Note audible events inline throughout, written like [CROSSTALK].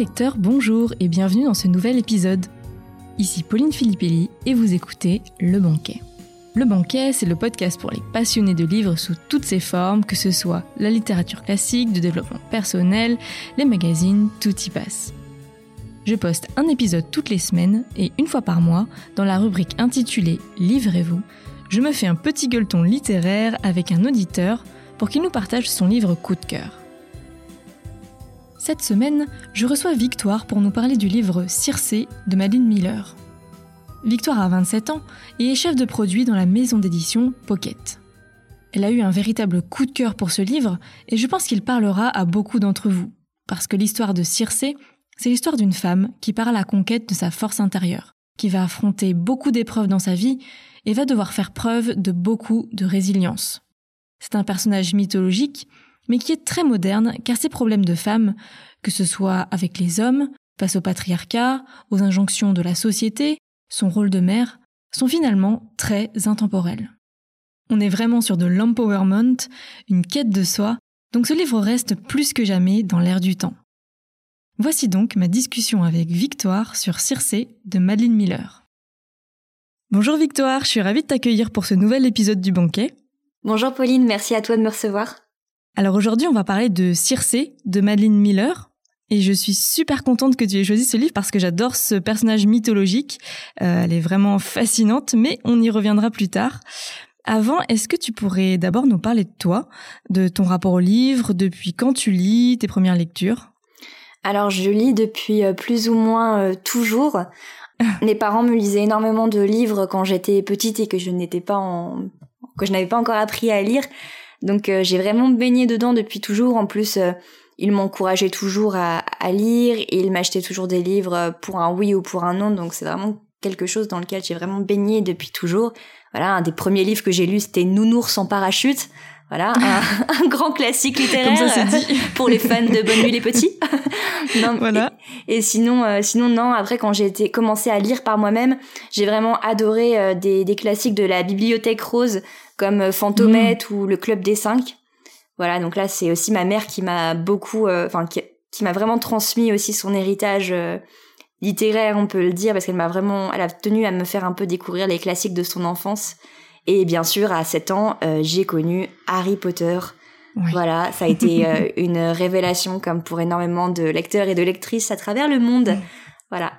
lecteurs, bonjour et bienvenue dans ce nouvel épisode. Ici Pauline Filippelli et vous écoutez Le Banquet. Le Banquet, c'est le podcast pour les passionnés de livres sous toutes ses formes, que ce soit la littérature classique, de développement personnel, les magazines, tout y passe. Je poste un épisode toutes les semaines et une fois par mois, dans la rubrique intitulée Livrez-vous, je me fais un petit gueuleton littéraire avec un auditeur pour qu'il nous partage son livre coup de cœur. Cette semaine, je reçois Victoire pour nous parler du livre Circé de Madeleine Miller. Victoire a 27 ans et est chef de produit dans la maison d'édition Pocket. Elle a eu un véritable coup de cœur pour ce livre et je pense qu'il parlera à beaucoup d'entre vous, parce que l'histoire de Circé, c'est l'histoire d'une femme qui part à la conquête de sa force intérieure, qui va affronter beaucoup d'épreuves dans sa vie et va devoir faire preuve de beaucoup de résilience. C'est un personnage mythologique, mais qui est très moderne car ses problèmes de femme, que ce soit avec les hommes, face au patriarcat, aux injonctions de la société, son rôle de mère, sont finalement très intemporels. On est vraiment sur de l'empowerment, une quête de soi, donc ce livre reste plus que jamais dans l'air du temps. Voici donc ma discussion avec Victoire sur Circé de Madeleine Miller. Bonjour Victoire, je suis ravie de t'accueillir pour ce nouvel épisode du banquet. Bonjour Pauline, merci à toi de me recevoir. Alors aujourd'hui, on va parler de Circé de Madeleine Miller. Et je suis super contente que tu aies choisi ce livre parce que j'adore ce personnage mythologique. Euh, elle est vraiment fascinante, mais on y reviendra plus tard. Avant, est-ce que tu pourrais d'abord nous parler de toi, de ton rapport au livre, depuis quand tu lis, tes premières lectures? Alors je lis depuis euh, plus ou moins euh, toujours. [LAUGHS] Mes parents me lisaient énormément de livres quand j'étais petite et que je n'étais pas en que je n'avais pas encore appris à lire. Donc euh, j'ai vraiment baigné dedans depuis toujours. En plus, euh, ils m'encourageaient toujours à, à, lire et ils m'achetaient toujours des livres pour un oui ou pour un non. Donc c'est vraiment quelque chose dans lequel j'ai vraiment baigné depuis toujours. Voilà, un des premiers livres que j'ai lu, c'était Nounours en parachute. Voilà, [LAUGHS] un, grand classique littéraire ça, dit. [LAUGHS] pour les fans de Bonne nuit les petits. [LAUGHS] non, voilà. Et, sinon, euh, sinon non. Après, quand j'ai été commencé à lire par moi-même, j'ai vraiment adoré euh, des, des, classiques de la bibliothèque rose comme euh, Fantomette mmh. ou le Club des cinq. Voilà, donc là, c'est aussi ma mère qui m'a beaucoup, enfin, qui, qui m'a vraiment transmis aussi son héritage littéraire, on peut le dire, parce qu'elle m'a vraiment, elle a tenu à me faire un peu découvrir les classiques de son enfance. Et bien sûr, à 7 ans, euh, j'ai connu Harry Potter. Voilà, ça a été euh, [LAUGHS] une révélation comme pour énormément de lecteurs et de lectrices à travers le monde. Voilà.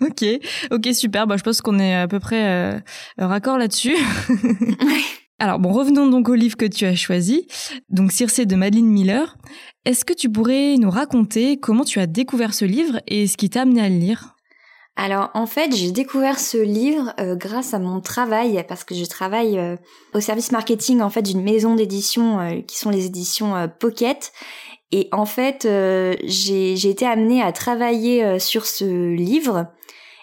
Ok, ok, super. Bah, je pense qu'on est à peu près euh, raccord là-dessus. [LAUGHS] Alors bon, revenons donc au livre que tu as choisi, donc Circé de Madeleine Miller. Est-ce que tu pourrais nous raconter comment tu as découvert ce livre et ce qui t'a amené à le lire? Alors en fait, j'ai découvert ce livre euh, grâce à mon travail parce que je travaille euh, au service marketing en fait d'une maison d'édition euh, qui sont les éditions Pocket et en fait j'ai été amenée à travailler sur ce livre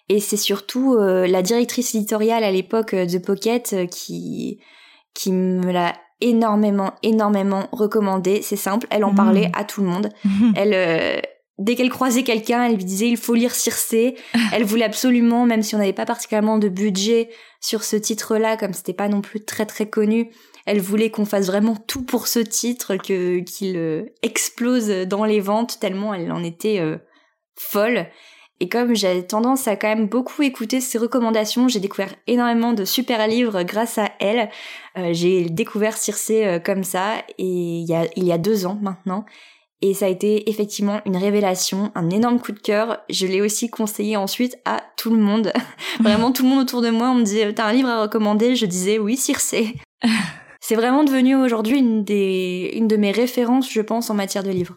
et c'est surtout la directrice éditoriale à l'époque de Pocket qui qui me l'a énormément énormément recommandé, c'est simple, elle en mmh. parlait à tout le monde. [LAUGHS] elle dès qu'elle croisait quelqu'un, elle lui disait il faut lire Circé. elle voulait absolument, même si on n'avait pas particulièrement de budget sur ce titre-là, comme c'était pas non plus très très connu, elle voulait qu'on fasse vraiment tout pour ce titre, que qu'il euh, explose dans les ventes tellement elle en était euh, folle. Et comme j'ai tendance à quand même beaucoup écouter ses recommandations, j'ai découvert énormément de super livres grâce à elle. Euh, j'ai découvert Circé comme ça et il y a il y a deux ans maintenant. Et ça a été effectivement une révélation, un énorme coup de cœur. Je l'ai aussi conseillé ensuite à tout le monde. [LAUGHS] vraiment tout le monde autour de moi, on me disait t'as un livre à recommander? Je disais oui, Circé. [LAUGHS] C'est vraiment devenu aujourd'hui une des une de mes références, je pense, en matière de livres.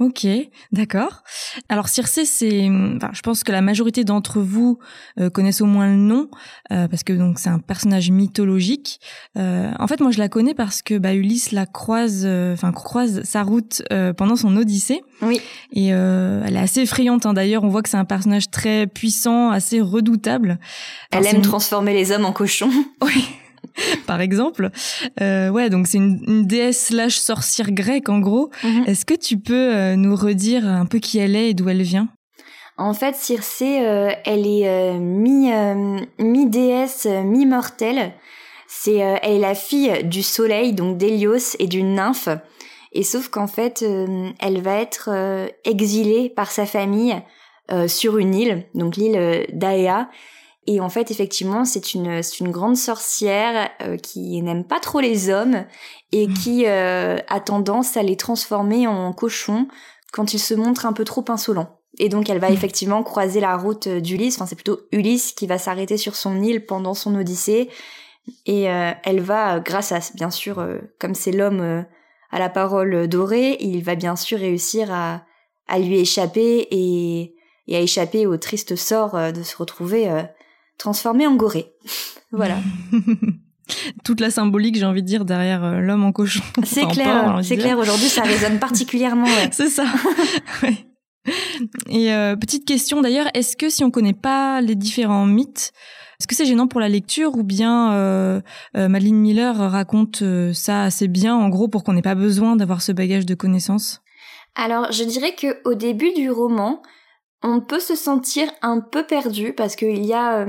Ok, d'accord. Alors Circé, c'est, enfin, je pense que la majorité d'entre vous euh, connaissent au moins le nom euh, parce que donc c'est un personnage mythologique. Euh, en fait, moi je la connais parce que bah, Ulysse la croise, enfin croise sa route pendant son Odyssée. Oui. Et elle est assez effrayante. Hein. D'ailleurs, on voit que c'est un personnage très puissant, assez redoutable. Elle aime transformer les hommes en cochons. Oui. [LAUGHS] [LAUGHS] par exemple. Euh, ouais, donc c'est une, une, déesse slash sorcière grecque en gros. Mhm. Est-ce que tu peux euh, nous redire un peu qui elle est et d'où elle vient? En fait, Circé, euh, elle est euh, mi mi déesse, mi mortelle. C'est elle est la fille du soleil, donc d'Hélios et d'une nymphe. Et sauf qu'en fait, elle va être exilée par sa famille sur une île, donc l'île d'Aea. Et en fait, effectivement, c'est une, une grande sorcière qui n'aime pas trop les hommes et mmh. qui a tendance à les transformer en cochons quand ils se montrent un peu trop insolents. Et donc elle va mm. effectivement croiser la route d'Ulysse, enfin c'est plutôt Ulysse qui va s'arrêter sur son île pendant son odyssée. Et euh, elle va, grâce à, bien sûr, euh, comme c'est l'homme euh, à la parole dorée, il va bien sûr réussir à, à lui échapper et, et, à échapper au triste sort de se retrouver transformé en gorée. [LAUGHS] voilà. [LAUGHS] Toute la symbolique, j'ai envie de dire, derrière l'homme en cochon. [LAUGHS] C'est clair, c'est clair. Aujourd'hui, ça résonne particulièrement. c'est ça. ouais. Et euh, petite question d'ailleurs, est-ce que si on connaît pas les différents mythes, est-ce que c'est gênant pour la lecture ou bien euh, euh Madeleine Miller raconte euh, ça assez bien, en gros, pour qu'on n'ait pas besoin d'avoir ce bagage de connaissances? Alors, je dirais que au début du roman, on peut se sentir un peu perdu parce qu'il y a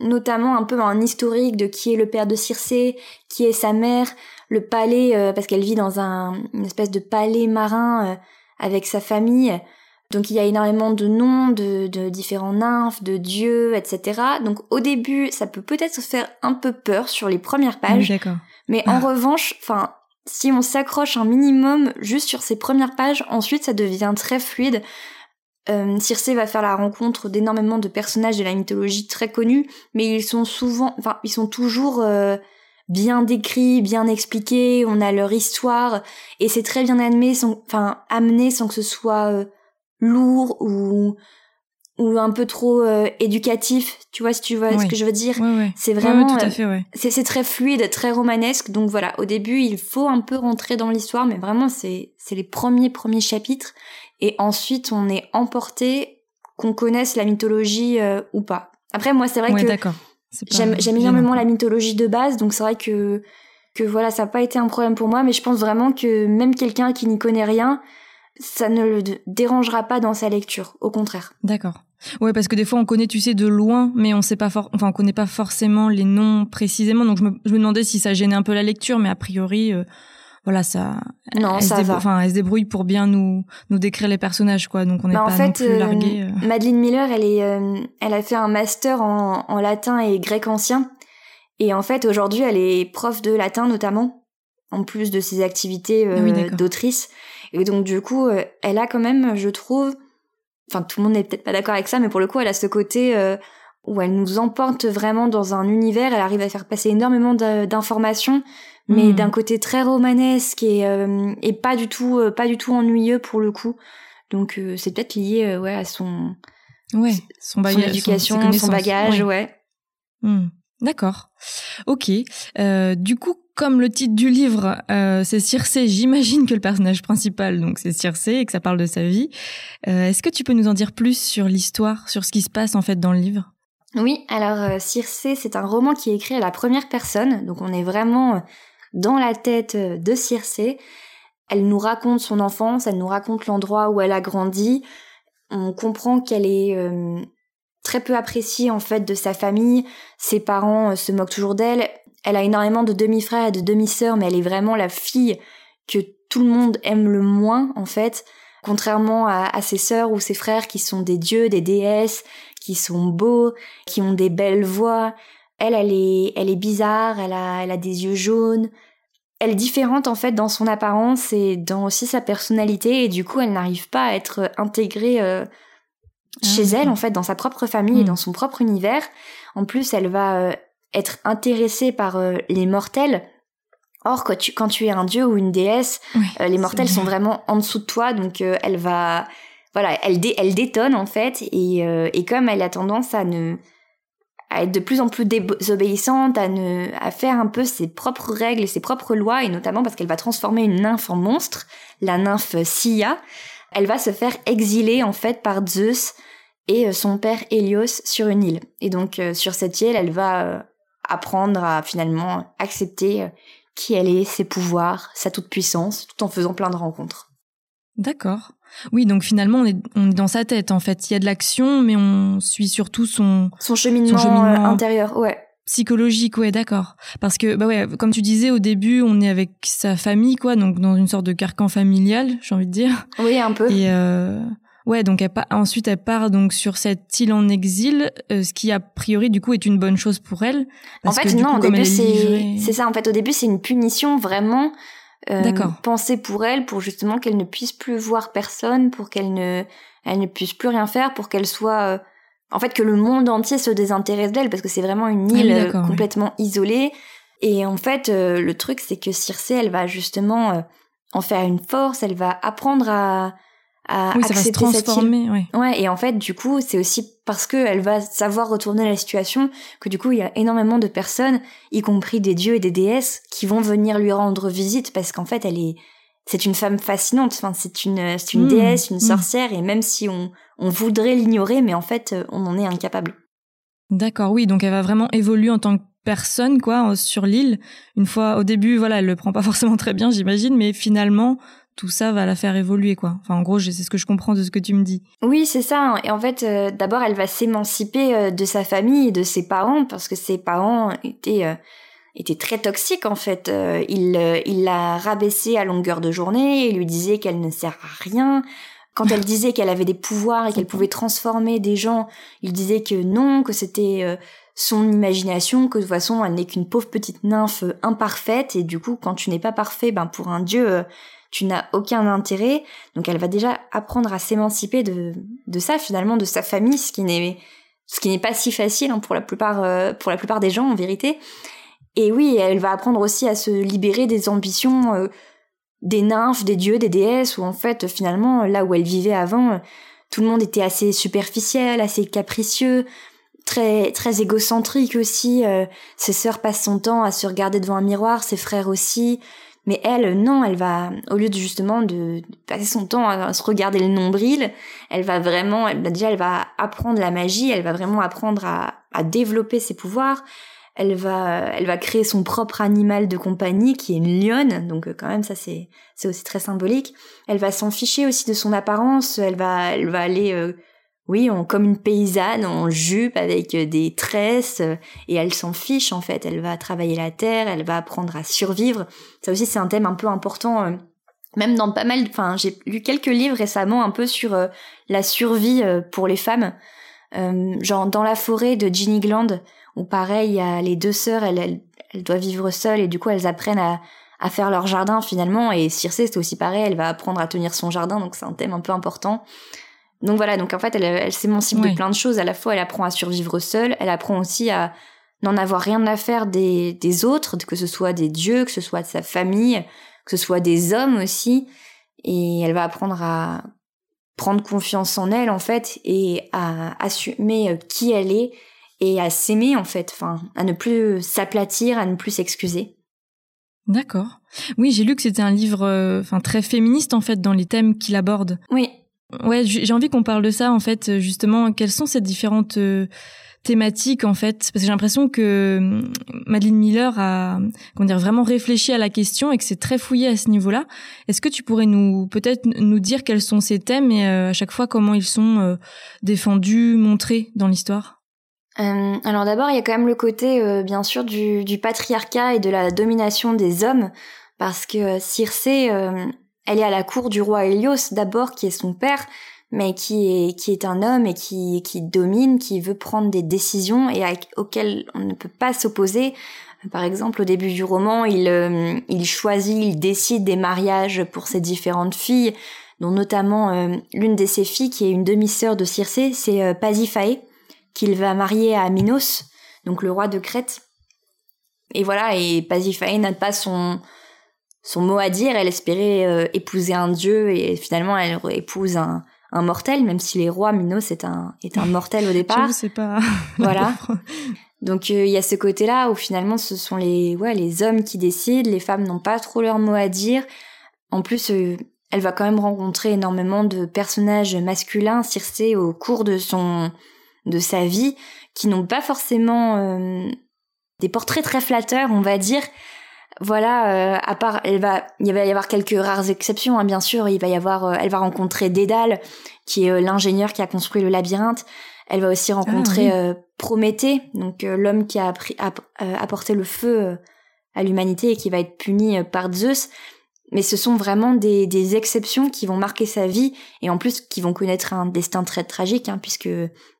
notamment un peu un historique de qui est le père de Circé, qui est sa mère, le palais, parce qu'elle vit dans un, une espèce de palais marin avec sa famille. Donc il y a énormément de noms, de, de différents nymphes, de dieux, etc. Donc au début, ça peut peut-être se faire un peu peur sur les premières pages. D'accord. Mais en ah. revanche, enfin, si on s'accroche un minimum juste sur ces premières pages, ensuite ça devient très fluide. Euh, Circé va faire la rencontre d'énormément de personnages de la mythologie très connus, mais ils sont souvent, enfin, ils sont toujours euh, bien décrits, bien expliqués. On a leur histoire et c'est très bien amené, sans, enfin, amené sans que ce soit euh, lourd ou ou un peu trop euh, éducatif, tu vois si tu vois ce que je veux dire? C'est vraiment tout à fait, ouais. c'est c'est très fluide, très romanesque. Donc voilà, au début, il faut un peu rentrer dans l'histoire mais vraiment c'est c'est les premiers premiers chapitres et ensuite on est emporté qu'on connaisse la mythologie euh, ou pas. Après moi, c'est vrai que j'aime j'aime énormément la mythologie de base, donc c'est vrai que que voilà, ça n'a pas été un problème pour moi, mais je pense vraiment que même quelqu'un qui n'y connaît rien, ça ne le dérangera pas dans sa lecture, au contraire. D'accord. Ouais, parce que des fois on connaît, tu sais, de loin, mais on sait pas for enfin on connaît pas forcément les noms précisément. Donc je me, je me demandais si ça gênait un peu la lecture, mais a priori, euh, voilà, ça. Non, ça va. Enfin, elle se débrouille pour bien nous nous décrire les personnages, quoi. Donc on n'est bah, pas non plus euh, largué. Euh. Madeleine Miller, elle est, elle a fait un master en, en latin et grec ancien, et en fait aujourd'hui elle est prof de latin notamment, en plus de ses activités ah d'autrice. Et donc du coup, euh, elle a quand même, je trouve, enfin tout le monde n'est peut-être pas d'accord avec ça, mais pour le coup, elle a ce côté euh, où elle nous emporte vraiment dans un univers. Elle arrive à faire passer énormément d'informations, mais hmm. d'un côté très romanesque et, euh, et pas du tout, pas du tout ennuyeux pour le coup. Donc c'est peut-être lié, ouais, à son, ouais, son, bagage, son éducation, son, bagage, ouais. Hmm. D'accord. Ok. Euh, du coup, comme le titre du livre, euh, c'est Circé, j'imagine que le personnage principal, donc c'est Circé et que ça parle de sa vie. Euh, est-ce que tu peux nous en dire plus sur l'histoire, sur ce qui se passe en fait dans le livre? Oui, alors Circé, c'est un roman qui est écrit à la première personne, donc on est vraiment dans la tête de Circé. Elle nous raconte son enfance, elle nous raconte l'endroit où elle a grandi. On comprend qu'elle est très peu appréciée en fait de sa famille. Ses parents euh, se moquent toujours d'elle. Elle a énormément de demi-frères et de demi-sœurs, mais elle est vraiment la fille que tout le monde aime le moins en fait. Contrairement à, ses sœurs ou ses frères qui sont des dieux, des déesses, qui sont beaux, qui ont des belles voix. Elle, elle est, elle est bizarre, elle a, elle a des yeux jaunes. Elle est différente en fait dans son apparence et dans aussi sa personnalité et du coup elle n'arrive pas à être intégrée euh, chez ah, elle, en fait, dans sa propre famille et hmm. dans son propre univers. En plus, elle va euh, être intéressée par euh, les mortels. Or, quand tu, quand tu es un dieu ou une déesse, euh, les mortels sont vraiment en dessous de toi, donc elle va, voilà, elle, elle détonne en fait, et, et comme elle a tendance à ne, à être de plus en plus désobéissante, à ne, à faire un peu ses propres règles et ses propres lois, et notamment parce qu'elle va transformer une nymphe en monstre, la nymphe Sia, elle va se faire exiler en fait par Zeus et euh, son père Hélios sur une île. Et donc euh, sur cette île, elle va euh, apprendre à finalement accepter qui elle est, ses pouvoirs, sa toute-puissance, tout en faisant plein de rencontres. D'accord. Oui, donc finalement, on est, on est dans sa tête, en fait. Il y a de l'action, mais on suit surtout son... Son cheminement, intérieur, ouais. psychologique, ouais, d'accord. Parce que, bah ouais, comme tu disais au début, on est avec sa famille, quoi, donc dans une sorte de carcan familial, j'ai envie de dire. Oui, un peu. Et euh, ouais, donc elle ensuite elle part donc sur cette île en exil, euh, ce qui a priori du coup est une bonne chose pour elle. En fait, non, au début c'est c'est ça. En fait, au début c'est une punition vraiment. Euh, pensée pour elle, pour justement qu'elle ne puisse plus voir personne, pour qu'elle ne, elle ne puisse plus rien faire, pour qu'elle soit euh, en fait que le monde entier se désintéresse d'elle parce que c'est vraiment une île ah euh, complètement isolée. Et en fait euh, le truc c'est que Circé elle va justement en faire une force elle va apprendre à à oui, accepter ça va se transformer, cette Ouais, et en fait, du coup, c'est aussi parce que elle va savoir retourner la situation que du coup, il y a énormément de personnes, y compris des dieux et des déesses, qui vont venir lui rendre visite parce qu'en fait, elle est, c'est une femme fascinante. Enfin, c'est une, c'est une mmh. déesse, une mmh. sorcière, et même si on, on voudrait l'ignorer, mais en fait, euh, on en est incapable. D'accord, oui, donc elle va vraiment évoluer en tant que personne, quoi, sur l'île. Une fois, au début, voilà, elle le prend pas [LAUGHS] forcément très bien, j'imagine, mais finalement, tout ça va la faire évoluer, quoi. Enfin, en gros, c'est ce que je comprends de ce que tu me dis. Oui, c'est ça. Et en fait, euh, d'abord, elle va s'émanciper euh, de sa famille et de ses parents, parce que ses parents étaient était très toxique en fait. Euh, il euh, il l'a rabaissée à longueur de journée, il lui disait qu'elle ne sert à rien. Quand elle [LAUGHS] disait qu'elle avait des pouvoirs et qu'elle pouvait transformer des gens, il disait que non, que c'était euh, son imagination, que de toute façon elle n'est qu'une pauvre petite nymphe imparfaite et du coup quand tu n'es pas parfait, ben pour un dieu tu n'as aucun intérêt. Donc elle va déjà apprendre à s'émanciper de de ça finalement de sa famille, ce qui n'est ce qui n'est pas si facile hein, pour la plupart pour la plupart des gens en vérité. Et oui, elle va apprendre aussi à se libérer des ambitions euh, des nymphes, des dieux, des déesses, où en fait, finalement, là où elle vivait avant, euh, tout le monde était assez superficiel, assez capricieux, très très égocentrique aussi. Euh, ses sœurs passent son temps à se regarder devant un miroir, ses frères aussi. Mais elle, non, elle va, au lieu de justement de, passer son temps à, se regarder le nombril, elle va vraiment, elle, déjà, elle va apprendre la magie, elle va vraiment apprendre à, à développer ses pouvoirs, elle va, elle va créer son propre animal de compagnie qui est une lionne, donc euh, quand même ça c'est c'est aussi très symbolique. Elle va s'en ficher aussi de son apparence, elle va elle va aller euh, oui, comme une paysanne en jupe avec euh, des tresses et elle s'en fiche en fait, elle va travailler la terre, elle va apprendre à survivre. Ça aussi c'est un thème un peu important même dans pas mal enfin j'ai lu quelques livres récemment un peu sur la survie pour les femmes. genre dans la forêt de Ginny Gland, ou pareil, il y a les deux sœurs, elles, elles, doivent vivre seules et du coup elles apprennent à, à faire leur jardin finalement. Et Circé c'est aussi pareil, elle va apprendre à tenir son jardin, donc c'est un thème un peu important. Donc voilà, donc en fait elle, elle s'émancipe de plein de choses. À la fois elle apprend à survivre seule, elle apprend aussi à n'en avoir rien à faire des, des autres, que ce soit des dieux, que ce soit de sa famille, que ce soit des hommes aussi. Et elle va apprendre à prendre confiance en elle en fait et à assumer qui elle est et à s'aimer en fait, enfin, à ne plus s'aplatir, à ne plus s'excuser. D'accord. Oui, j'ai lu que c'était un livre, euh, très féministe en fait dans les thèmes qu'il aborde. Oui. Ouais, j'ai envie qu'on parle de ça en fait, justement. Quelles sont ces différentes euh, thématiques en fait? Parce que j'ai l'impression que hum, Madeleine Miller a, comment dire, vraiment réfléchi à la question et que c'est très fouillé à ce niveau-là. Est-ce que tu pourrais nous, peut-être, nous dire quels sont ces thèmes et euh, à chaque fois comment ils sont défendus, montrés dans l'histoire? Euh, alors d'abord, il y a quand même le côté, euh, bien sûr, du, du, patriarcat et de la domination des hommes, parce que Circé, euh, elle est à la cour du roi Hélios d'abord, qui est son père, mais qui est un homme et qui domine, qui veut prendre des décisions et auxquelles on ne peut pas s'opposer. Par exemple, au début du roman, il il choisit, il décide des mariages pour ses différentes filles, dont notamment l'une de ses filles qui est une demi-sœur de Circé, c'est Pasiphae qu'il va marier à Minos, donc le roi de Crète. Et voilà, et Pasiphae n'a pas son, son mot à dire, elle espérait euh, épouser un dieu et finalement elle épouse un, un mortel, même si les rois, Minos est un, est un mortel au départ. Je sais pas. [LAUGHS] voilà. [LAUGHS] Donc euh, il y a ce côté-là où finalement ce sont les, ouais, les hommes qui décident, les femmes n'ont pas trop leur mot à dire. En plus, euh, elle va quand même rencontrer énormément de personnages masculins, Circé, au cours de son, de sa vie qui n'ont pas forcément euh, des portraits très flatteurs, on va dire. Voilà, euh, à part, elle va, il va y avoir quelques rares exceptions, hein, bien sûr. Il va y avoir, euh, elle va rencontrer Dédale, qui est l'ingénieur qui a construit le labyrinthe. Elle va aussi rencontrer ah Prométhée, donc l'homme qui a appris, apporté le feu à l'humanité et qui va être puni par Zeus mais ce sont vraiment des, des, exceptions qui vont marquer sa vie et en plus qui vont connaître un destin très tragique hein, puisque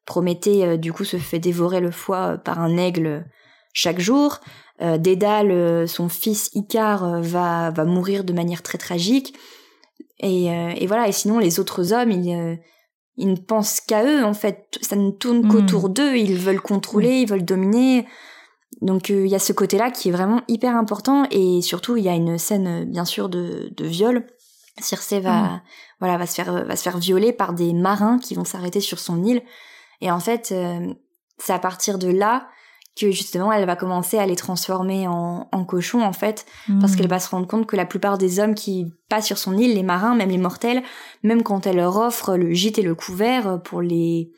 Prométhée euh, du coup se fait dévorer le foie euh, par un aigle euh, chaque jour. Dédale, son fils Icare, va, va mourir de manière très tragique. Et, et voilà, et sinon les autres hommes, ils, ils ne pensent qu'à eux en fait. Ça ne tourne hmm. qu'autour d'eux, ils veulent contrôler, ils veulent dominer. Donc euh, il y a ce côté-là qui est vraiment hyper important et surtout il y a une scène euh, bien sûr de, de viol. Circé va mm. voilà va se faire va se faire violer par des marins qui vont s'arrêter sur son île et en fait euh, c'est à partir de là que justement elle va commencer à les transformer en, en cochons en fait. Parce mm. qu'elle va se rendre compte que la plupart des hommes qui passent sur son île les marins même les mortels même quand elle leur offre le gîte et le couvert pour les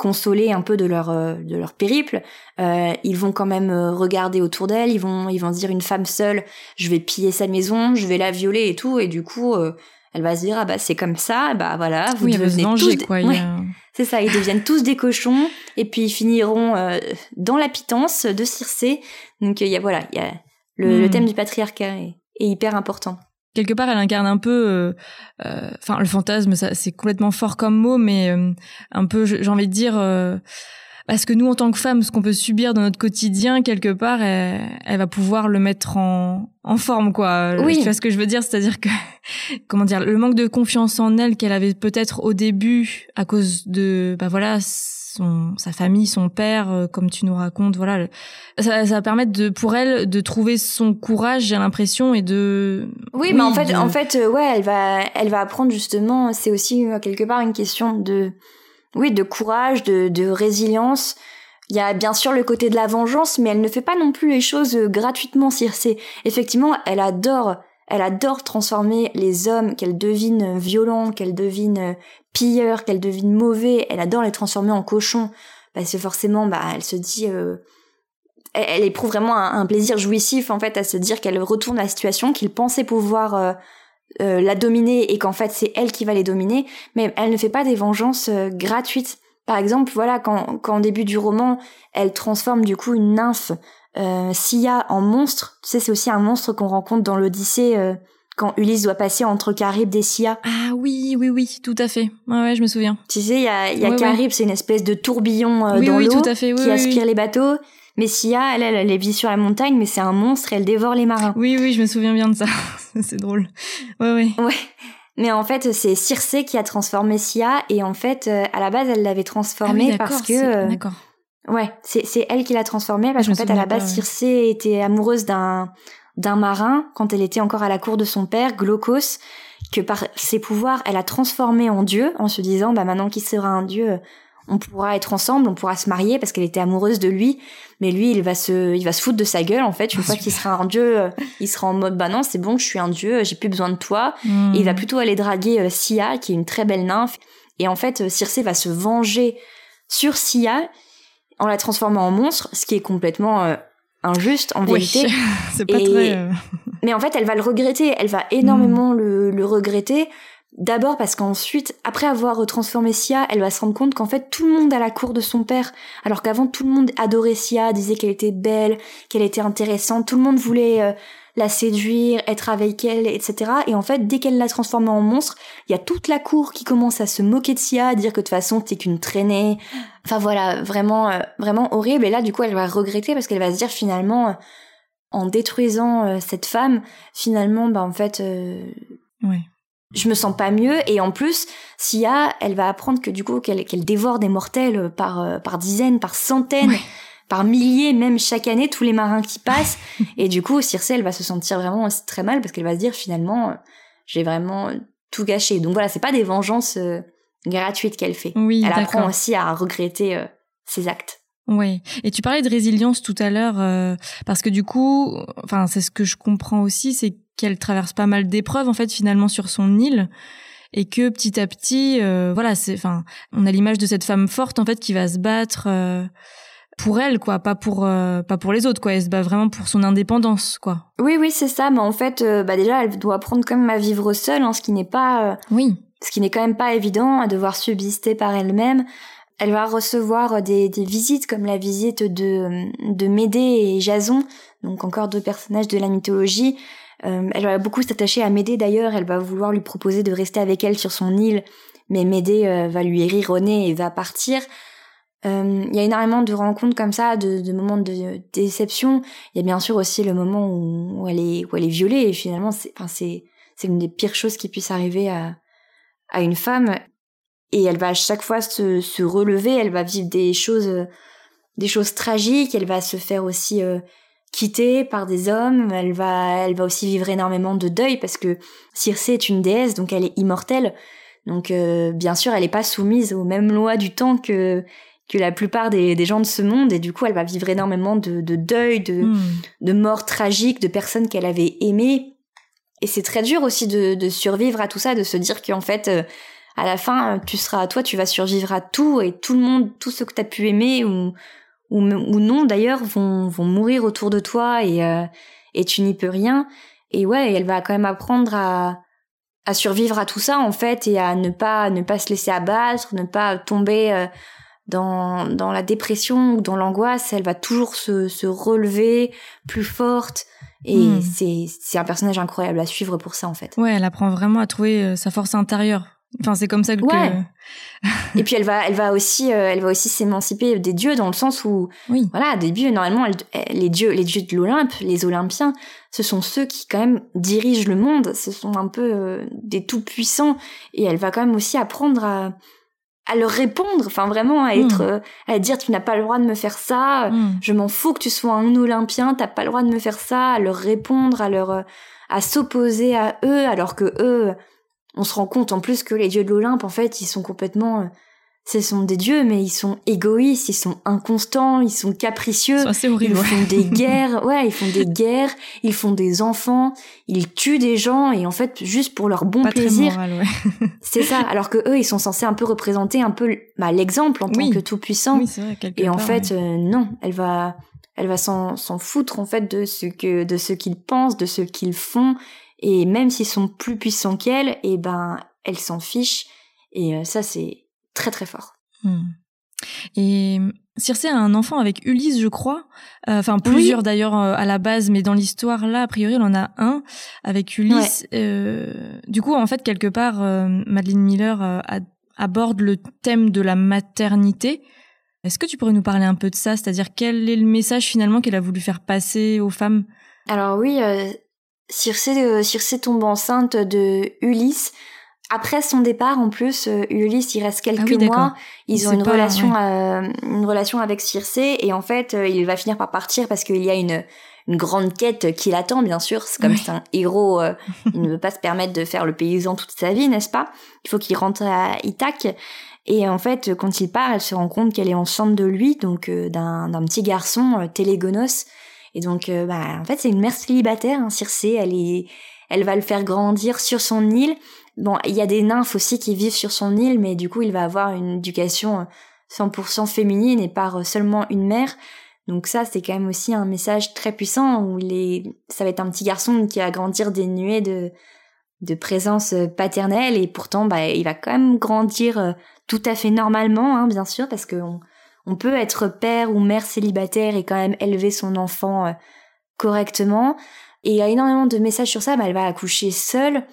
consoler un peu de leur euh, de leur périple, euh, ils vont quand même euh, regarder autour d'elle, ils vont ils vont se dire une femme seule, je vais piller sa maison, je vais la violer et tout, et du coup elle va se dire ah bah c'est comme ça, bah voilà, vous devenez tous quoi, c'est ça, ils deviennent tous des cochons et puis ils finiront dans la pitance de Circé. Donc il y a voilà, il y a le, hmm. thème du patriarcat est hyper important quelque part elle incarne un peu euh, euh, enfin le fantasme ça c'est complètement fort comme mot mais euh, un peu j'ai envie de dire parce que nous en tant que femmes ce qu'on peut subir dans notre quotidien quelque part elle, va pouvoir le mettre en, en forme quoi oui. tu vois ce que je veux dire? C'est-à-dire que [LAUGHS] comment dire le manque de confiance en elle qu'elle avait peut-être au début à cause de bah voilà son, sa famille, son père, euh, comme tu nous racontes, voilà, ça, ça va permettre de, pour elle, de trouver son courage, j'ai l'impression, et de. Oui, mais en fait, en fait, euh, ouais, elle va, elle va apprendre justement. C'est aussi euh, quelque part une question de, oui, de courage, de, de résilience. Il y a bien sûr le côté de la vengeance, mais elle ne fait pas non plus les choses gratuitement. C'est effectivement, elle adore elle adore transformer les hommes qu'elle devine violents, qu'elle devine pilleurs, qu'elle devine mauvais. Elle adore les transformer en cochons parce que forcément, bah, elle se dit, euh, elle, éprouve vraiment un, plaisir jouissif en fait à se dire qu'elle retourne la situation, qu'il pensait pouvoir euh, euh, la dominer et qu'en fait c'est elle qui va les dominer. Mais elle ne fait pas des vengeances gratuites. Par exemple, voilà, quand, quand au début du roman, elle transforme du coup une nymphe euh, Sia en monstre, tu sais, c'est aussi un monstre qu'on rencontre dans l'Odyssée euh, quand Ulysse doit passer entre Charybde et Sia. Ah oui, oui, oui, tout à fait. Ouais, ouais je me souviens. Tu sais, il y a, y a Charybde, c'est une espèce de tourbillon euh, dans l'eau qui aspire les bateaux. Mais Sia, elle, elle, elle vit sur la montagne, mais c'est un monstre et elle dévore les marins. Oui, oui, je me souviens bien de ça. [LAUGHS] [LAUGHS] c'est drôle. Ouais, ouais. Ouais. Mais en fait, c'est Circé qui a transformé Sia et en fait, euh, à la base, elle l'avait transformée ah parce que. D'accord. Ouais, c'est c'est elle qui l'a transformée parce qu'en fait à la base Circé était amoureuse d'un d'un marin quand elle était encore à la cour de son père Glaucos que par ses pouvoirs elle a transformé en dieu en se disant bah maintenant qu'il sera un dieu on pourra être ensemble, on pourra se marier parce qu'elle était amoureuse de lui, mais lui il va se il va se foutre de sa gueule en fait une fois qu'il sera un dieu, il sera en mode bah non c'est bon je suis un dieu, j'ai plus besoin de toi et il va hmm. plutôt aller draguer euh, Sia qui est une très belle nymphe et en fait euh, Circé va se venger sur Sia en la transformant en monstre, ce qui est complètement euh, injuste en vérité. [LAUGHS] c'est pas très. Euh, mais en fait, elle va le regretter. Elle va énormément hmm. le, le, regretter. D'abord parce qu'ensuite, après avoir transformé Sia, elle va se rendre compte qu'en fait tout le monde à la cour de son père, alors qu'avant tout le monde adorait Sia, disait qu'elle était belle, qu'elle était intéressante, tout le monde voulait euh, la séduire, être avec elle, etc. Et en fait, dès qu'elle l'a transformée en monstre, il y a toute la cour qui commence à se moquer de Sia, à dire que de toute façon t'es qu'une traînée. Enfin voilà, vraiment, euh, vraiment horrible. Et là, du coup, elle va regretter parce qu'elle va se dire finalement, euh, en détruisant euh, cette femme, finalement, bah en fait, oui. Je me sens pas mieux. Et en plus, Sia, elle va apprendre que du coup, qu'elle dévore des mortels par par dizaines, par centaines par milliers, même chaque année, tous les marins qui passent. et du coup, Circe, elle va se sentir vraiment très mal parce qu'elle va se dire finalement, j'ai vraiment tout gâché. Donc voilà, c'est pas des vengeances euh, gratuites qu'elle fait. Oui, elle apprend aussi à regretter euh, ses actes. Oui, et tu parlais de résilience tout à l'heure euh, parce que du coup, enfin c'est ce que je comprends aussi, c'est qu'elle traverse pas mal d'épreuves en fait finalement sur son île. Et que petit à petit, voilà, c'est, enfin, on a l'image de cette femme forte en fait qui va se battre pour elle quoi pas pour euh, pas pour les autres quoi. Elle se bat vraiment pour son indépendance quoi. Oui oui c'est ça. Mais en fait euh, bah déjà elle doit apprendre quand même à vivre seule hein, ce qui n'est pas euh, oui. ce qui n'est quand même pas évident à devoir subsister par elle-même elle va recevoir des, des, visites comme la visite de, de Médée et Jason, donc encore deux personnages de la mythologie. Euh, elle va beaucoup s'attacher à Médée d'ailleurs, elle va vouloir lui proposer de rester avec elle sur son île, mais Médée euh, va lui rire au nez et va partir. Euh, il y a énormément de rencontres comme ça, de, de, moments de déception. Il y a bien sûr aussi le moment où, où elle est où elle est violée et finalement c'est enfin c'est c'est une des pires choses qui puisse arriver à à une femme et elle va à chaque fois se, se relever, elle va vivre des choses, des choses tragiques, elle va se faire aussi euh, quitter par des hommes, elle va, elle va aussi vivre énormément de deuil parce que Circé est une déesse, donc elle est immortelle, donc euh, bien sûr elle n'est pas soumise aux mêmes lois du temps que que la plupart des, des, gens de ce monde. Et du coup elle va vivre énormément de, de deuil, de, hmm. de morts tragiques, de personnes qu'elle avait aimées. Et c'est très dur aussi de, de survivre à tout ça, de se dire qu'en fait euh, à la fin, tu seras, toi, tu vas survivre à tout et tout le monde, tout ce que tu as pu aimer ou, ou, ou non d'ailleurs, vont, vont mourir autour de toi et, euh, et tu n'y peux rien. Et ouais, elle va quand même apprendre à, à survivre à tout ça en fait et à ne pas, ne pas se laisser abattre, ne pas tomber euh, dans, dans la dépression ou dans l'angoisse. Elle va toujours se, se relever plus forte. Et c'est, c'est un personnage incroyable à suivre pour ça en fait. Ouais, elle apprend vraiment à trouver euh, sa force intérieure Enfin, c'est comme ça que. Ouais. [LAUGHS] et puis elle va, elle va aussi, euh, elle va aussi s'émanciper des dieux dans le sens où, oui. voilà, des dieux normalement, les dieux, les dieux de l'Olympe, les Olympiens, ce sont ceux qui quand même dirigent le monde. Ce sont un peu euh, des tout puissants et elle va quand même aussi apprendre à à leur répondre, enfin vraiment à être, mm. à dire tu n'as pas le droit de me faire ça, mm. je m'en fous que tu sois un Olympien, t'as pas le droit de me faire ça, à leur répondre, à leur, à s'opposer à eux, alors que eux, on se rend compte en plus que les dieux de l'Olympe, en fait, ils sont complètement... Euh, ce sont des dieux, mais ils sont égoïstes, ils sont inconstants, ils sont capricieux. C'est horrible. Ils font des guerres, [LAUGHS] ouais, ils font des guerres, ils font des enfants, ils tuent des gens et en fait juste pour leur bon plaisir. Ouais. [LAUGHS] c'est ça. Alors que eux, ils sont censés un peu représenter un peu bah, l'exemple en tant que tout puissant. Oui, vrai, et en part, fait, euh, non, elle va, elle va s'en foutre en fait de ce que, de ce qu'ils pensent, de ce qu'ils font et même s'ils sont plus puissants qu'elle, et eh ben, elle s'en fiche. Et euh, ça, c'est très très fort. Hmm. Et Circé a un enfant avec Ulysse, je crois. Euh, enfin, plusieurs d'ailleurs euh, à la base, mais dans l'histoire là, a priori, elle en a un avec Ulysse. du coup, en fait, quelque part, Madeleine Miller aborde le thème de la maternité. Est-ce que tu pourrais nous parler un peu de ça? C'est-à-dire quel est le message finalement qu'elle a voulu faire passer aux femmes? Alors oui, Circé, euh, Circé tombe enceinte de Ulysse. Après son départ, en plus, euh, Ulysse, il reste quelques ah mois. Ils ont une relation, euh, une relation avec Circé, et en fait, il va finir par partir parce qu'il y a une une grande quête qui l'attend, bien sûr. C'est comme c'est un héros, [LAUGHS] il ne veut pas se permettre de faire le paysan toute sa vie, n'est-ce pas? Il faut qu'il rentre à Ithaque. Et en fait, quand il part, elle se rend compte qu'elle est enceinte de lui, donc d'un petit garçon, Télégonos, et donc, euh, bah, en fait, c'est une mère célibataire, hein, Circé. Elle est, elle va le faire grandir sur son île. Bon, il y a des nymphes aussi qui vivent sur son île, mais du coup, il va avoir une éducation 100% euh, féminine et par euh, seulement une mère. Donc ça, c'est quand même aussi un message très puissant où les, ça va être un petit garçon qui va grandir dénué de, de présence paternelle et pourtant, bah, il va quand même grandir tout à fait normalement, hein, bien sûr, parce que on peut être père ou mère célibataire et quand même élever son enfant euh, correctement. Et il y a énormément de messages sur ça. Bah, elle va accoucher seule.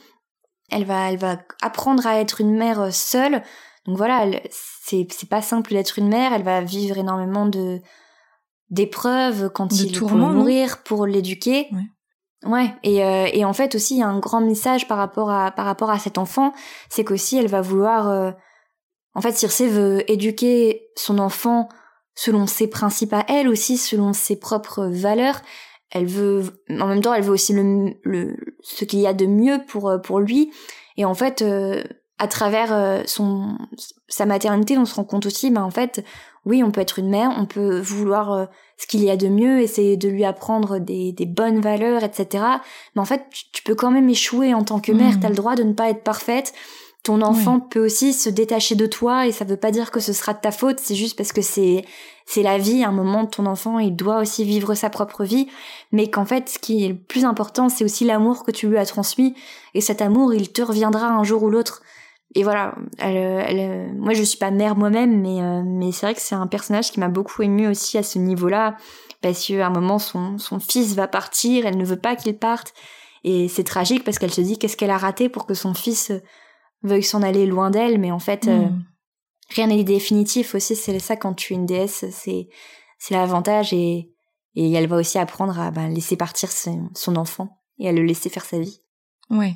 Elle va, elle va apprendre à être une mère euh, seule. Donc voilà, c'est, pas simple d'être une mère. Elle va vivre énormément de d'épreuves quand il faut mourir pour l'éduquer. Ouais. ouais. Et, euh, et en fait aussi, il y a un grand message par rapport à par rapport à cet enfant, c'est qu'aussi elle va vouloir en fait, Circé veut éduquer son enfant selon ses principes à elle aussi, selon ses propres valeurs. Elle veut, en même temps, elle veut aussi le, ce qu'il y a de mieux pour euh, pour lui. Et en fait, euh, à travers euh, son sa maternité, on se rend compte aussi, ben en fait, oui, on peut être une mère, on peut vouloir ce qu'il y a de mieux, essayer de lui apprendre des, des bonnes valeurs, etc. Mais en fait, tu, peux quand même échouer en tant que mère. mmh. T'as le droit de ne pas être parfaite. Ton enfant peut aussi se détacher de toi et ça veut pas dire que ce sera de ta faute, c'est juste parce que c'est c'est la vie, à un moment ton enfant il doit aussi vivre sa propre vie, mais qu'en fait ce qui est le plus important c'est aussi l'amour que tu lui as transmis. Et cet amour il te reviendra un jour ou l'autre. Et voilà, elle, moi je suis pas mère moi-même, mais mais c'est vrai que c'est un personnage qui m'a beaucoup ému aussi à ce niveau-là, parce qu'à un moment son son fils va partir, elle ne veut pas qu'il parte, et c'est tragique parce qu'elle se dit qu'est-ce qu'elle a raté pour que son fils veuille s'en aller loin d'elle, mais en fait mm. rien n'est définitif aussi. C'est ça quand tu es une déesse, c'est c'est l'avantage et et elle va aussi apprendre à bah, laisser partir son, enfant et à le laisser faire sa vie. Ouais.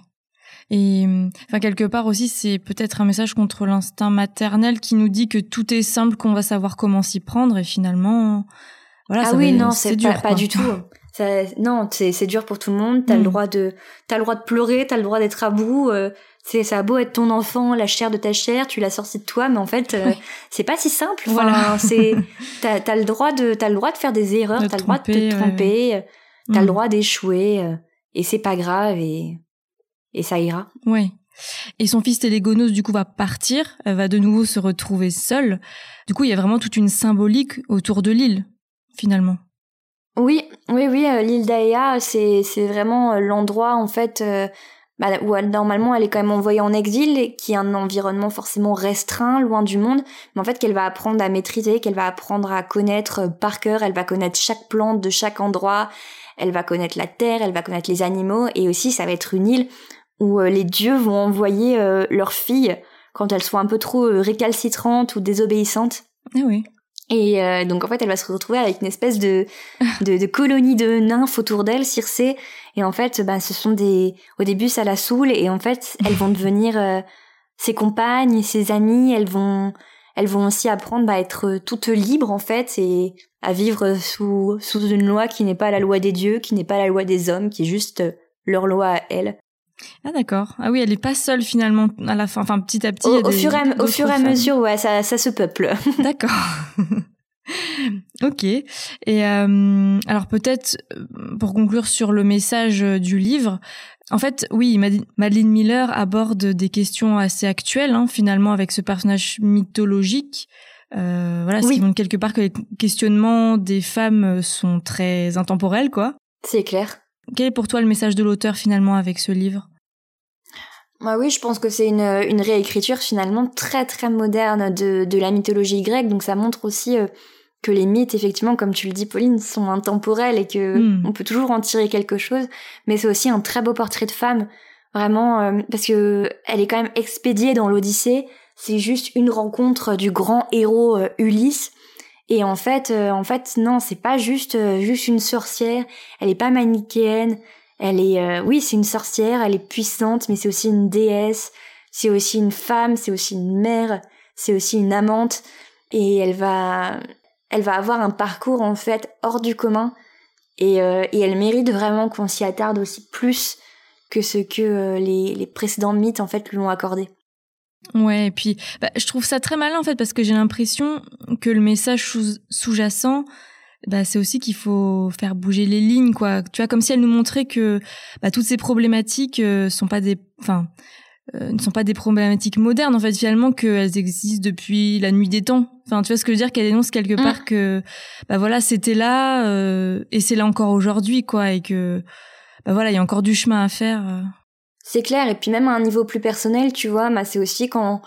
Et enfin quelque part aussi, c'est peut-être un message contre l'instinct maternel qui nous dit que tout est simple, qu'on va savoir comment s'y prendre, et finalement, voilà. Ah oui, non, c'est dur, pas, du tout. [LAUGHS] Ça, non, c'est dur pour tout le monde. T'as le mm. droit de, t'as le droit de pleurer, t'as le droit d'être à bout. Euh, c'est ça a beau être ton enfant, la chair de ta chair, tu l'as sorti de toi, mais en fait, euh, c'est pas si simple. voilà. c'est [LAUGHS] t'as as le droit de t'as le droit de faire des erreurs, t'as le droit de te tromper, euh, t'as le mm. droit d'échouer, euh, et c'est pas grave et et ça ira. Ouais. Et son fils Télégonos, du coup, va partir, va de nouveau se retrouver seule. Du coup, il y a vraiment toute une symbolique autour de l'île, finalement. Oui, oui, oui, l'île d'Aea, c'est c'est vraiment l'endroit en fait bah, où normalement elle est quand même envoyée en exil, qui est un environnement forcément restreint, loin du monde, mais en fait qu'elle va apprendre à maîtriser, qu'elle va apprendre à connaître euh, par cœur, elle va connaître chaque plante de chaque endroit, elle va connaître la terre, elle va connaître les animaux, et aussi ça va être une île où euh, les dieux vont envoyer euh, leurs filles quand elles sont un peu trop récalcitrantes ou désobéissantes. Ah oui. Et donc en fait, elle va se retrouver avec une espèce de, [LAUGHS] de, de colonie de nymphes autour d'elle, Circé, et en fait, bah, ce sont des. Au début, ça la saoule et en fait, elles vont [LAUGHS] devenir euh, ses compagnes, ses amies. Elles vont, elles vont aussi apprendre bah, à être toutes libres en fait et à vivre sous sous une loi qui n'est pas la loi des dieux, qui n'est pas la loi des hommes, qui est juste leur loi à elles. Ah d'accord. Ah oui, elle est pas seule finalement à la fin. Enfin, petit à petit. Au, fur, et, au fur et à mesure, ouais, ça, ça se peuple. [LAUGHS] D'accord. [LAUGHS] ok. Et euh, alors peut-être euh, pour conclure sur le message euh, du livre, en fait, oui, Madeleine Miller aborde des questions assez actuelles, hein, finalement, avec ce personnage mythologique. Euh, voilà, ce qui montre quelque part que les questionnements des femmes sont très intemporels, quoi. C'est clair. Quel est pour toi le message de l'auteur finalement avec ce livre? Bah oui, je pense que c'est une, une réécriture finalement très très moderne de, de la mythologie grecque, donc ça montre aussi que les mythes, effectivement, comme tu le dis, Pauline, sont intemporels et que hmm. on peut toujours en tirer quelque chose. Mais c'est aussi un très beau portrait de femme, vraiment, euh, parce que elle est quand même expédiée dans l'Odyssée. C'est juste une rencontre du grand héros euh, Ulysse. Et en fait, euh, en fait, non, c'est pas juste juste une sorcière. Elle est pas manichéenne. Elle est, oui, c'est une sorcière. Elle est puissante, mais c'est aussi une déesse. C'est aussi une femme. C'est aussi une mère. C'est aussi une amante. Et elle va, elle va avoir un parcours en fait hors du commun et, euh, et elle mérite vraiment qu'on s'y attarde aussi plus que ce que euh, les, les, précédents mythes en fait lui ont accordé. Ouais, et puis bah, je trouve ça très malin en fait parce que j'ai l'impression que le message sous-jacent, bah, c'est aussi qu'il faut faire bouger les lignes quoi. Tu vois, comme si elle nous montrait que bah, toutes ces problématiques euh, sont pas des, enfin, euh, ne sont pas des problématiques modernes en fait finalement qu'elles existent depuis la nuit des temps. Enfin tu vois ce que je veux dire qu'elle dénonce quelque mm. part que bah voilà c'était là euh, et c'est là encore aujourd'hui quoi et que bah voilà il y a encore du chemin à faire. Euh. C'est clair et puis même à un niveau plus personnel tu vois bah c'est aussi quand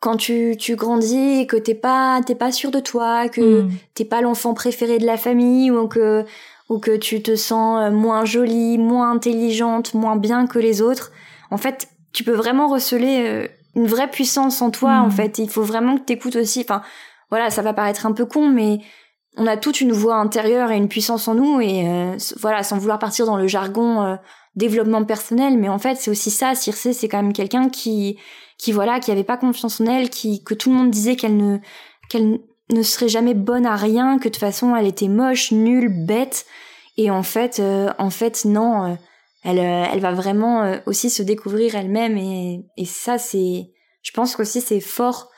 quand tu, tu grandis et que t'es pas t'es pas sûr de toi que mm. t'es pas l'enfant préféré de la famille ou que ou que tu te sens moins jolie moins intelligente moins bien que les autres en fait tu peux vraiment receler euh, une vraie puissance en toi en hmm. fait. il faut vraiment que t'écoutes aussi. Enfin, voilà, ça va paraître un peu con, mais on a toute une voix intérieure et une puissance en nous et euh, voilà, sans vouloir partir dans le jargon euh, développement personnel, mais en fait c'est aussi ça. Circe, c'est quand même quelqu'un qui qui voilà, qui avait pas confiance en elle, qui que tout le monde disait qu'elle ne qu'elle ne serait jamais bonne à rien, que de toute façon elle était moche, nulle, bête. Et en fait, en fait non elle, euh, elle va vraiment euh, aussi se découvrir elle-même et, et ça c'est, je pense qu'aussi c'est fort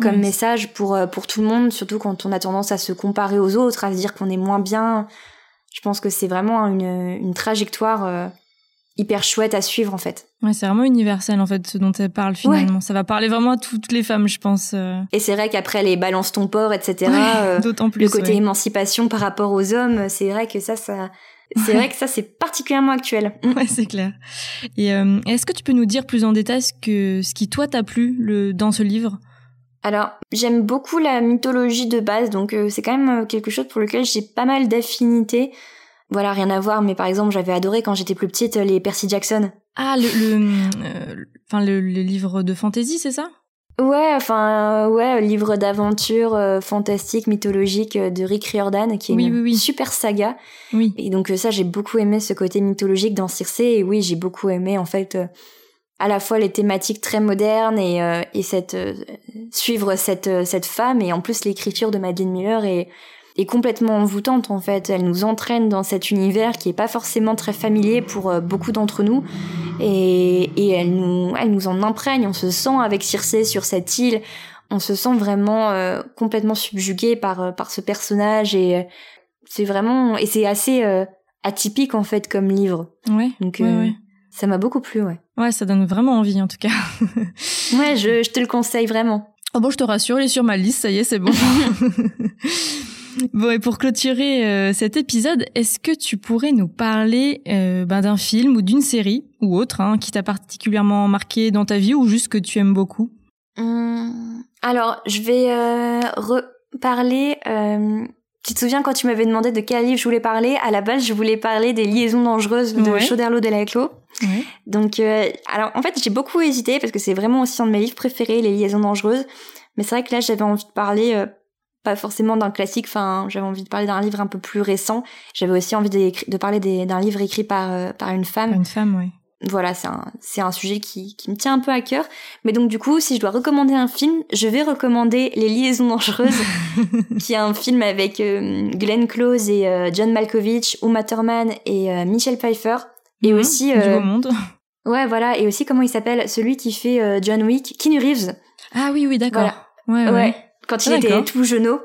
comme message pour euh, pour tout le monde, surtout quand on a tendance à se comparer aux autres, à se dire qu'on est moins bien. Je pense que c'est vraiment une, une trajectoire hyper chouette à suivre en fait. Ouais, c'est vraiment universel en fait ce dont elle parle finalement. Ça va parler vraiment à toutes les femmes, je pense. Et c'est vrai qu'après les balance ton porc, etc. [LAUGHS] D'autant plus. Le côté émancipation par rapport aux hommes, c'est vrai que ça, ça, c'est vrai que ça c'est particulièrement actuel. Ouais, c'est clair. Et euh, est-ce que tu peux nous dire plus en détail ce que ce qui toi t'a plu le, dans ce livre? Alors, j'aime beaucoup la mythologie de base, donc euh, c'est quand même euh, quelque chose pour lequel j'ai pas mal d'affinités. Voilà, rien à voir, mais par exemple, j'avais adoré quand j'étais plus petite les Percy Jackson. Ah, le, le, enfin le, le livre de fantasy, c'est ça? Ouais, enfin, ouais, livre d'aventure euh, fantastique, mythologique euh, de Rick Riordan, qui est une super saga. Oui. Et donc euh, ça, j'ai beaucoup aimé ce côté mythologique dans Circe. Et oui, j'ai beaucoup aimé en fait à la fois les thématiques très modernes et, et cette suivre cette cette femme et en plus l'écriture de Madeleine Miller est est complètement envoûtante en fait. Elle nous entraîne dans cet univers qui est pas forcément très familier pour euh, beaucoup d'entre nous et, et elle nous elle nous en imprègne. On se sent avec Circé sur cette île. On se sent vraiment euh, complètement subjugué par euh, par ce personnage et c'est vraiment et c'est assez atypique en fait comme livre. Ouais. Donc ouais, ça m'a beaucoup plu, ouais. Ouais, ça donne vraiment envie en tout cas. ouais, je, je te le conseille vraiment. Oh bon, je te rassure, il est sur ma liste, ça y est, c'est bon. [LAUGHS] Bon, et pour clôturer euh, cet épisode, est-ce que tu pourrais nous parler euh, ben, d'un film ou d'une série ou autre hein, qui t'a particulièrement marqué dans ta vie ou juste que tu aimes beaucoup? Hum, Alors, je vais euh, reparler. Euh, tu te souviens quand tu m'avais demandé de quel livre je voulais parler? À la base, je voulais parler des liaisons dangereuses de ouais. Chauderlot Delaclos. Ouais. Donc, alors en fait, j'ai beaucoup hésité parce que c'est vraiment aussi un de mes livres préférés, les liaisons dangereuses. Mais c'est vrai que là, j'avais envie de parler pas forcément d'un classique. Enfin, j'avais envie de parler d'un livre un peu plus récent. J'avais aussi envie de, parler d'un livre écrit par euh, par une femme. Une femme, oui. Voilà, c'est un c'est un sujet qui qui me tient un peu à cœur. Mais donc du coup, si je dois recommander un film, je vais recommander Les Liaisons dangereuses, [LAUGHS] qui est un film avec euh, Glenn Close et euh, John Malkovich, Uma Thurman et Michelle Pfeiffer. Et mmh, aussi du beau monde. Ouais, voilà. Et aussi comment il s'appelle? Celui qui fait John Wick, Keanu Reeves. Ah oui, oui, d'accord. Voilà. Ouais, ouais. ouais quand il ah, était tout jeuneau.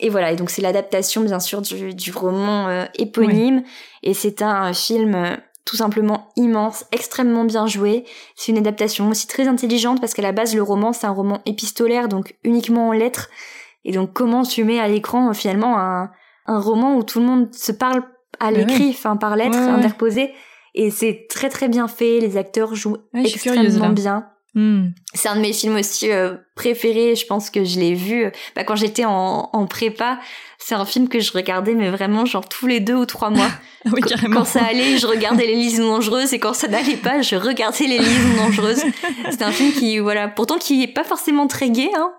Et voilà, et donc c'est l'adaptation bien sûr du, du roman euh, éponyme. Oui. Et c'est un film euh, tout simplement immense, extrêmement bien joué. C'est une adaptation aussi très intelligente parce qu'à la base le roman c'est un roman épistolaire, donc uniquement en lettres. Et donc comment tu mets à l'écran euh, finalement un, un roman où tout le monde se parle à l'écrit, enfin par lettres ouais, interposées. Et c'est très très bien fait, les acteurs jouent extrêmement curieuse, bien. Mm. C'est un de mes films aussi euh, préférés. Je pense que je l'ai vu bah, quand j'étais en, en, prépa. C'est un film que je regardais, mais vraiment genre tous les deux ou trois mois. [LAUGHS] oui, carrément. Quand ça allait, je regardais Les Liaisons dangereuses, et quand ça n'allait pas, je regardais Les Liaisons dangereuses. [LAUGHS] C'est un film qui, voilà, pourtant qui est pas forcément très gai. Hein.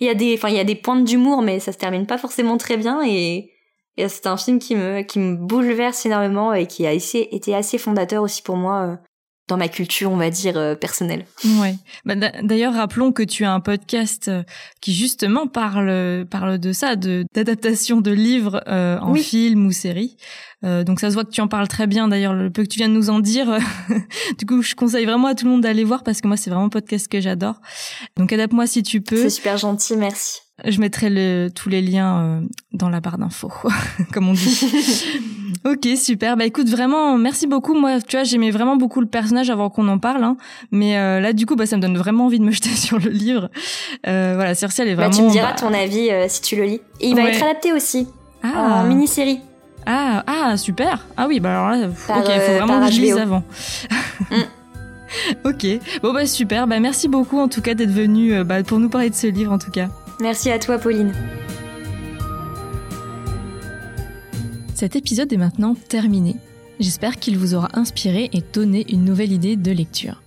Il y a des, enfin, il y a des pointes d'humour, mais ça se termine pas forcément très bien. Et, et c'est un film qui me, qui me bouleverse énormément et qui a été assez fondateur aussi pour moi euh, dans ma culture, on va dire, euh, personnelle. Ouais. Bah, D'ailleurs, rappelons que tu as un podcast euh, qui justement parle parle de ça, de d'adaptation de livres euh, en oui. film ou série. Euh, donc ça se voit que tu en parles très bien. D'ailleurs, le peu que tu viens de nous en dire, [LAUGHS] du coup, je conseille vraiment à tout le monde d'aller voir parce que moi, c'est vraiment un podcast que j'adore. Donc adapte-moi si tu peux. C'est super gentil, merci. Je mettrai le, tous les liens euh, dans la barre d'infos, [LAUGHS] comme on dit. [LAUGHS] ok, super. Bah écoute, vraiment, merci beaucoup. Moi, tu vois, j'aimais vraiment beaucoup le personnage avant qu'on en parle. Hein. Mais euh, là, du coup, bah, ça me donne vraiment envie de me [LAUGHS] jeter sur le livre. Euh, voilà, Circe, elle est vraiment... Bah, tu me diras ton avis euh, si tu le lis. Et il va être adapté aussi, Ah, en mini-série. ah, ah, super. Ah oui, bah alors là, Par, ok, il faut euh, vraiment que je lise avant. [LAUGHS] ok, bon bah super. Bah merci beaucoup en tout cas d'être venu bah, pour nous parler de ce livre en tout cas. Merci à toi, Pauline. Cet épisode est maintenant terminé. J'espère qu'il vous aura inspiré et donné une nouvelle idée de lecture.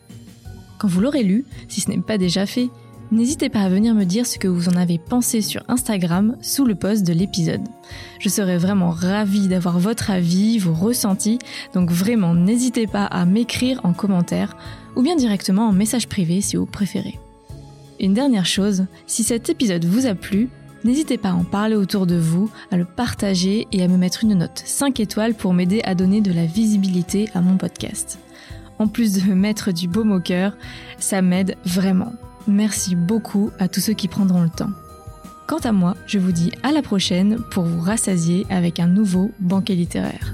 Quand vous l'aurez lu, si ce n'est pas déjà fait, n'hésitez pas à venir me dire ce que vous en avez pensé sur Instagram sous le post de l'épisode. Je serais vraiment ravie d'avoir votre avis, vos ressentis, donc vraiment n'hésitez pas à m'écrire en commentaire ou bien directement en message privé si vous préférez. Une dernière chose, si cet épisode vous a plu, N'hésitez pas à en parler autour de vous, à le partager et à me mettre une note 5 étoiles pour m'aider à donner de la visibilité à mon podcast. En plus de me mettre du baume au cœur, ça m'aide vraiment. Merci beaucoup à tous ceux qui prendront le temps. Quant à moi, je vous dis à la prochaine pour vous rassasier avec un nouveau banquet littéraire.